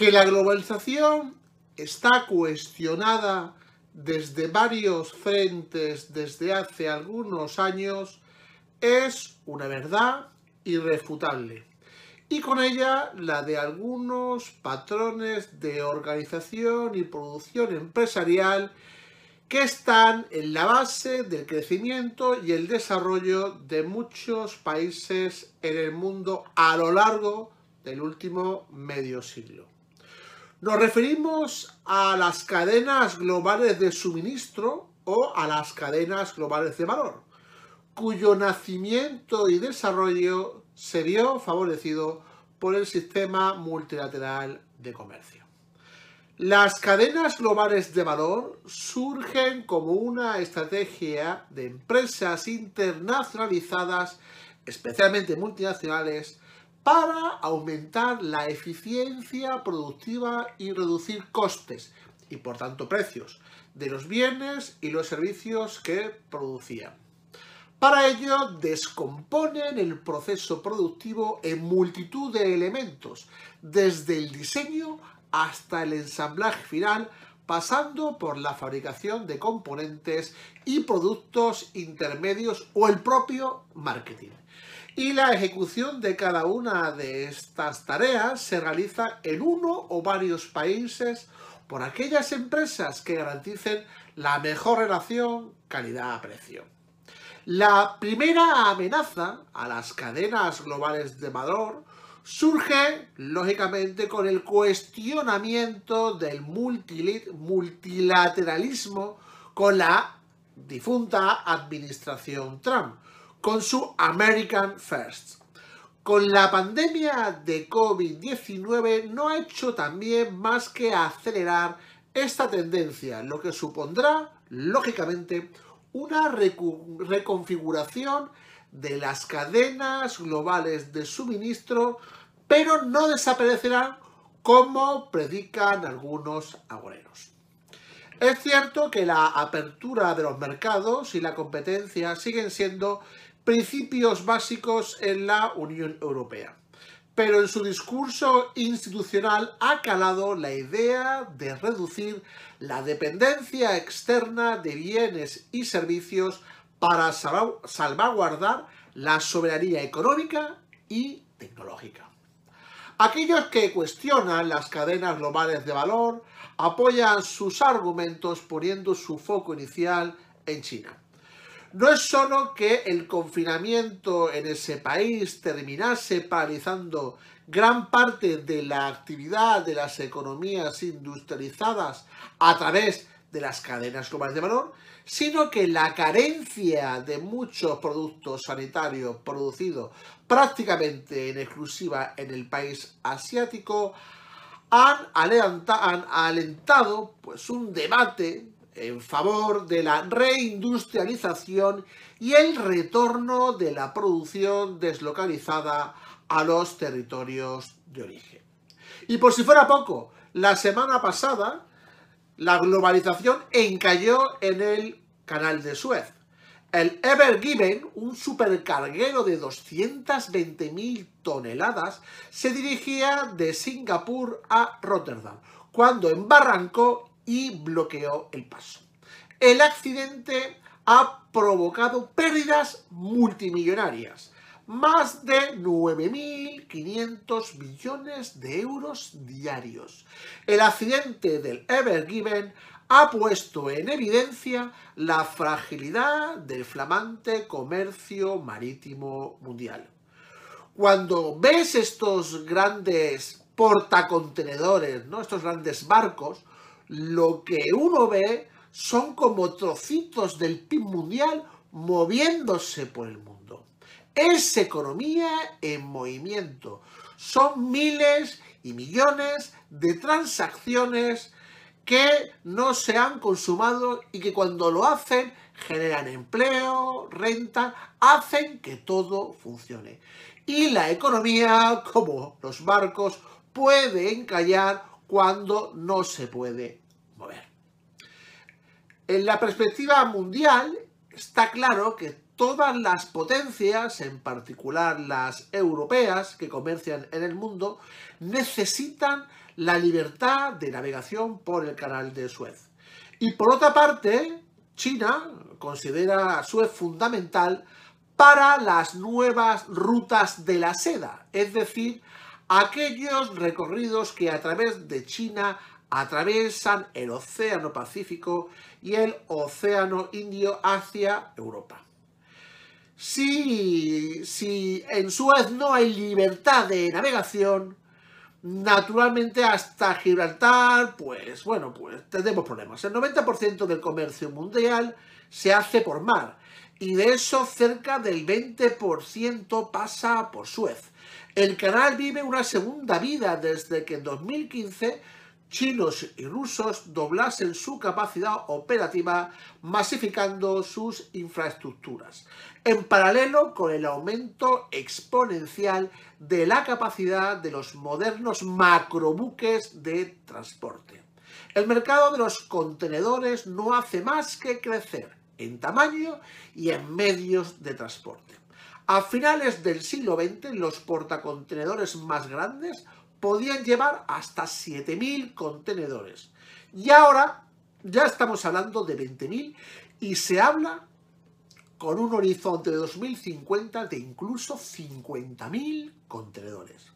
Que la globalización está cuestionada desde varios frentes desde hace algunos años es una verdad irrefutable y con ella la de algunos patrones de organización y producción empresarial que están en la base del crecimiento y el desarrollo de muchos países en el mundo a lo largo del último medio siglo. Nos referimos a las cadenas globales de suministro o a las cadenas globales de valor, cuyo nacimiento y desarrollo se vio favorecido por el sistema multilateral de comercio. Las cadenas globales de valor surgen como una estrategia de empresas internacionalizadas, especialmente multinacionales, para aumentar la eficiencia productiva y reducir costes y por tanto precios de los bienes y los servicios que producían. Para ello descomponen el proceso productivo en multitud de elementos, desde el diseño hasta el ensamblaje final, pasando por la fabricación de componentes y productos intermedios o el propio marketing y la ejecución de cada una de estas tareas se realiza en uno o varios países por aquellas empresas que garanticen la mejor relación calidad-precio. La primera amenaza a las cadenas globales de valor surge, lógicamente, con el cuestionamiento del multilateralismo con la difunta administración Trump, con su American First. Con la pandemia de COVID-19 no ha hecho también más que acelerar esta tendencia, lo que supondrá, lógicamente, una reconfiguración de las cadenas globales de suministro, pero no desaparecerán como predican algunos agoreros. Es cierto que la apertura de los mercados y la competencia siguen siendo principios básicos en la Unión Europea. Pero en su discurso institucional ha calado la idea de reducir la dependencia externa de bienes y servicios para salvaguardar la soberanía económica y tecnológica. Aquellos que cuestionan las cadenas globales de valor apoyan sus argumentos poniendo su foco inicial en China. No es solo que el confinamiento en ese país terminase paralizando gran parte de la actividad de las economías industrializadas a través de las cadenas globales de valor, sino que la carencia de muchos productos sanitarios producidos prácticamente en exclusiva en el país asiático han, alentado pues, un debate en favor de la reindustrialización y el retorno de la producción deslocalizada a los territorios de origen. Y por si fuera poco, la semana pasada la globalización encalló en el canal de Suez. El Ever Given, un supercarguero de 220.000 toneladas, se dirigía de Singapur a Rotterdam, cuando embarrancó y bloqueó el paso. El accidente ha provocado pérdidas multimillonarias, más de 9.500 millones de euros diarios. El accidente del Ever Given ha puesto en evidencia la fragilidad del flamante comercio marítimo mundial. Cuando ves estos grandes portacontenedores, ¿no? estos grandes barcos, lo que uno ve son como trocitos del PIB mundial moviéndose por el mundo. Es economía en movimiento. Son miles y millones de transacciones que no se han consumado y que cuando lo hacen generan empleo, renta, hacen que todo funcione. Y la economía, como los barcos, puede encallar cuando no se puede mover. En la perspectiva mundial está claro que todas las potencias, en particular las europeas que comercian en el mundo, necesitan la libertad de navegación por el canal de Suez. Y por otra parte, China considera Suez fundamental para las nuevas rutas de la seda, es decir, aquellos recorridos que a través de China atraviesan el Océano Pacífico y el Océano Indio hacia Europa. Si, si en Suez no hay libertad de navegación, Naturalmente hasta Gibraltar, pues bueno, pues tenemos problemas. El 90% del comercio mundial se hace por mar y de eso cerca del 20% pasa por Suez. El canal vive una segunda vida desde que en 2015 chinos y rusos doblasen su capacidad operativa masificando sus infraestructuras, en paralelo con el aumento exponencial de la capacidad de los modernos macrobuques de transporte. El mercado de los contenedores no hace más que crecer en tamaño y en medios de transporte. A finales del siglo XX, los portacontenedores más grandes podían llevar hasta 7.000 contenedores. Y ahora ya estamos hablando de 20.000 y se habla con un horizonte de 2050 de incluso 50.000 contenedores.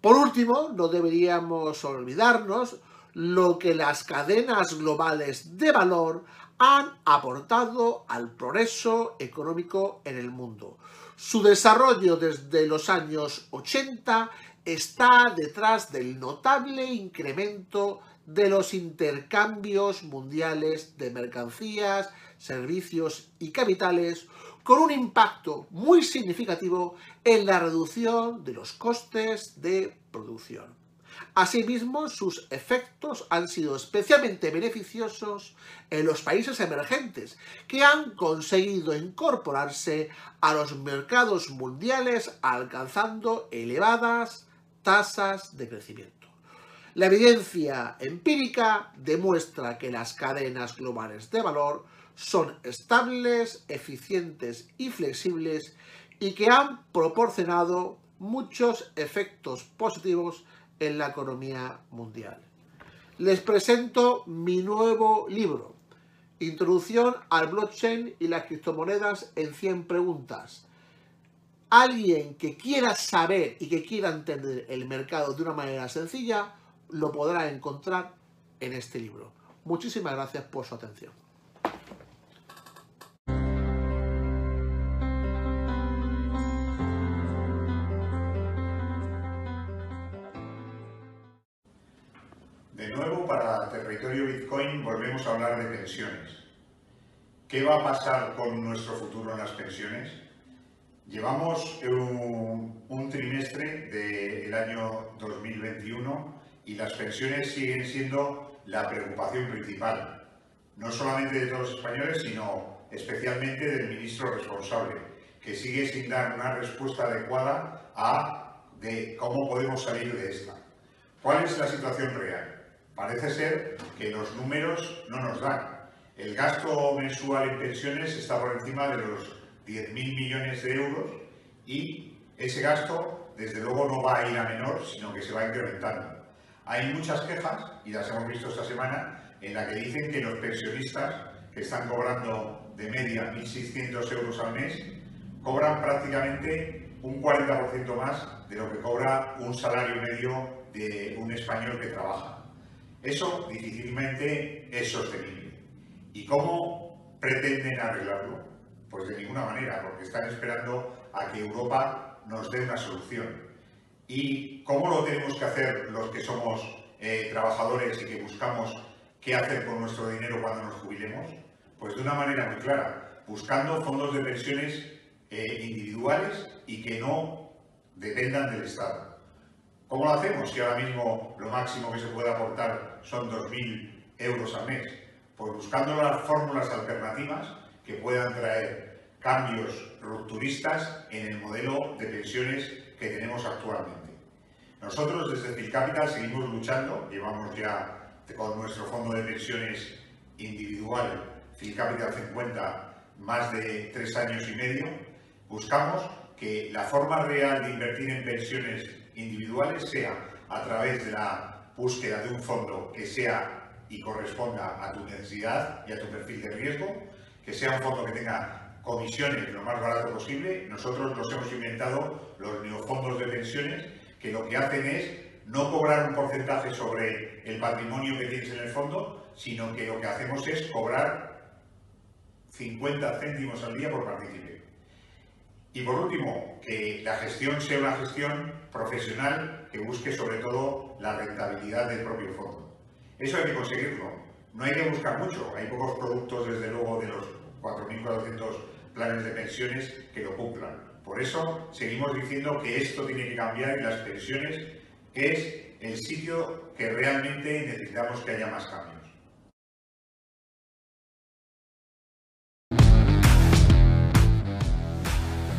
Por último, no deberíamos olvidarnos lo que las cadenas globales de valor han aportado al progreso económico en el mundo. Su desarrollo desde los años 80 está detrás del notable incremento de los intercambios mundiales de mercancías, servicios y capitales, con un impacto muy significativo en la reducción de los costes de producción. Asimismo, sus efectos han sido especialmente beneficiosos en los países emergentes, que han conseguido incorporarse a los mercados mundiales alcanzando elevadas tasas de crecimiento. La evidencia empírica demuestra que las cadenas globales de valor son estables, eficientes y flexibles y que han proporcionado muchos efectos positivos en la economía mundial. Les presento mi nuevo libro, Introducción al blockchain y las criptomonedas en 100 preguntas, alguien que quiera saber y que quiera entender el mercado de una manera sencilla, lo podrá encontrar en este libro. Muchísimas gracias por su atención. Nuevo, para territorio Bitcoin volvemos a hablar de pensiones. ¿Qué va a pasar con nuestro futuro en las pensiones? Llevamos un, trimestre del año 2021 y las pensiones siguen siendo la preocupación principal, no solamente de todos los españoles, sino especialmente del ministro responsable, que sigue sin dar una respuesta adecuada a de cómo podemos salir de esta. ¿Cuál es la situación real? Parece ser que los números no nos dan. El gasto mensual en pensiones está por encima de los 10.000 millones de euros y ese gasto, desde luego, no va a ir a menor, sino que se va incrementando. Hay muchas quejas, y las hemos visto esta semana, en la que dicen que los pensionistas que están cobrando de media 1.600 euros al mes, cobran prácticamente un 40% más de lo que cobra un salario medio de un español que trabaja. Eso difícilmente es sostenible. ¿Y cómo pretenden arreglarlo? Pues de ninguna manera, porque están esperando a que Europa nos dé una solución. ¿Y cómo lo tenemos que hacer los que somos eh, trabajadores y que buscamos qué hacer con nuestro dinero cuando nos jubilemos? Pues de una manera muy clara, buscando fondos de pensiones eh, individuales y que no dependan del Estado. ¿Cómo lo hacemos si ahora mismo lo máximo que se puede aportar son 2.000 euros al mes? Pues buscando las fórmulas alternativas que puedan traer cambios rupturistas en el modelo de pensiones que tenemos actualmente. Nosotros desde Filcapital seguimos luchando, llevamos ya con nuestro fondo de pensiones individual, Filcapital 50, más de tres años y medio, buscamos que la forma real de invertir en pensiones individuales sea a través de la búsqueda de un fondo que sea y corresponda a tu necesidad y a tu perfil de riesgo, que sea un fondo que tenga comisiones lo más barato posible. Nosotros nos hemos inventado los neofondos de pensiones que lo que hacen es no cobrar un porcentaje sobre el patrimonio que tienes en el fondo, sino que lo que hacemos es cobrar 50 céntimos al día por participar. Y por último, que la gestión sea una gestión profesional que busque sobre todo la rentabilidad del propio fondo. Eso hay que conseguirlo. No hay que buscar mucho. Hay pocos productos, desde luego, de los 4.400 planes de pensiones que lo cumplan. Por eso seguimos diciendo que esto tiene que cambiar y las pensiones es el sitio que realmente necesitamos que haya más cambios.